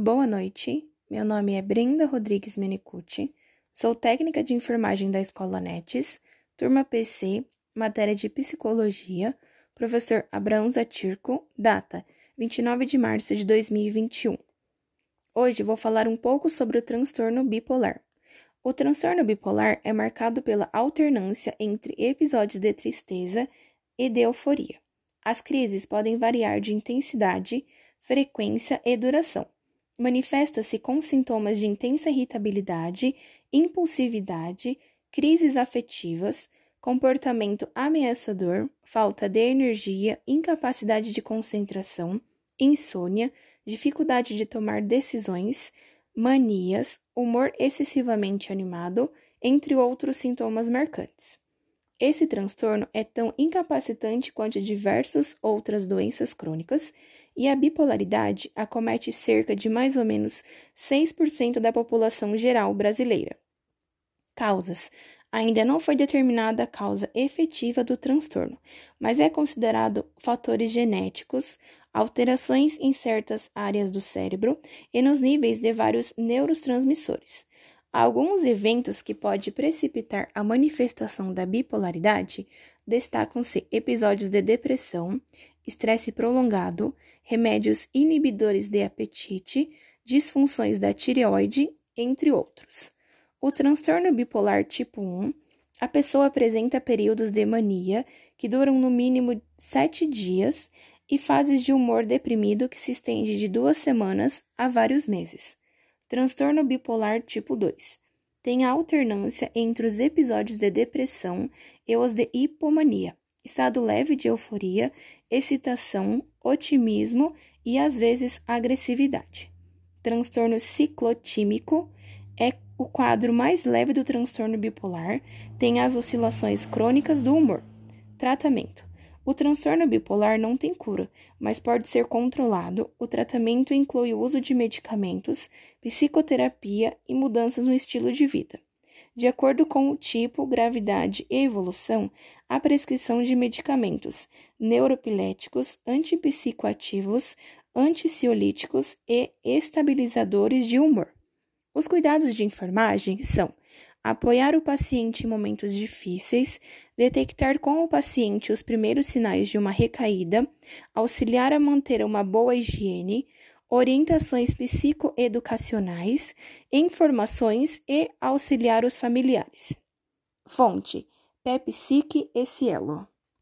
Boa noite, meu nome é Brenda Rodrigues Menicucci, sou técnica de enfermagem da Escola NETES, turma PC, matéria de psicologia, professor Abraão Zatirco, data 29 de março de 2021. Hoje vou falar um pouco sobre o transtorno bipolar. O transtorno bipolar é marcado pela alternância entre episódios de tristeza e de euforia. As crises podem variar de intensidade, frequência e duração. Manifesta-se com sintomas de intensa irritabilidade, impulsividade, crises afetivas, comportamento ameaçador, falta de energia, incapacidade de concentração, insônia, dificuldade de tomar decisões, manias, humor excessivamente animado, entre outros sintomas marcantes. Esse transtorno é tão incapacitante quanto diversas outras doenças crônicas e a bipolaridade acomete cerca de mais ou menos 6% da população geral brasileira. Causas: Ainda não foi determinada a causa efetiva do transtorno, mas é considerado fatores genéticos, alterações em certas áreas do cérebro e nos níveis de vários neurotransmissores. Alguns eventos que podem precipitar a manifestação da bipolaridade destacam-se episódios de depressão, estresse prolongado, remédios inibidores de apetite, disfunções da tireoide, entre outros. O transtorno bipolar tipo 1, a pessoa apresenta períodos de mania que duram no mínimo sete dias e fases de humor deprimido que se estende de duas semanas a vários meses. Transtorno bipolar tipo 2 tem a alternância entre os episódios de depressão e os de hipomania, estado leve de euforia, excitação, otimismo e às vezes agressividade. Transtorno ciclotímico é o quadro mais leve do transtorno bipolar, tem as oscilações crônicas do humor. Tratamento: O transtorno bipolar não tem cura, mas pode ser controlado. O tratamento inclui o uso de medicamentos, psicoterapia e mudanças no estilo de vida. De acordo com o tipo, gravidade e evolução, a prescrição de medicamentos neuropiléticos, antipsicoativos, anticiolíticos e estabilizadores de humor. Os cuidados de enfermagem são apoiar o paciente em momentos difíceis, detectar com o paciente os primeiros sinais de uma recaída, auxiliar a manter uma boa higiene, orientações psicoeducacionais, informações e auxiliar os familiares. Fonte: Pepsic e Cielo.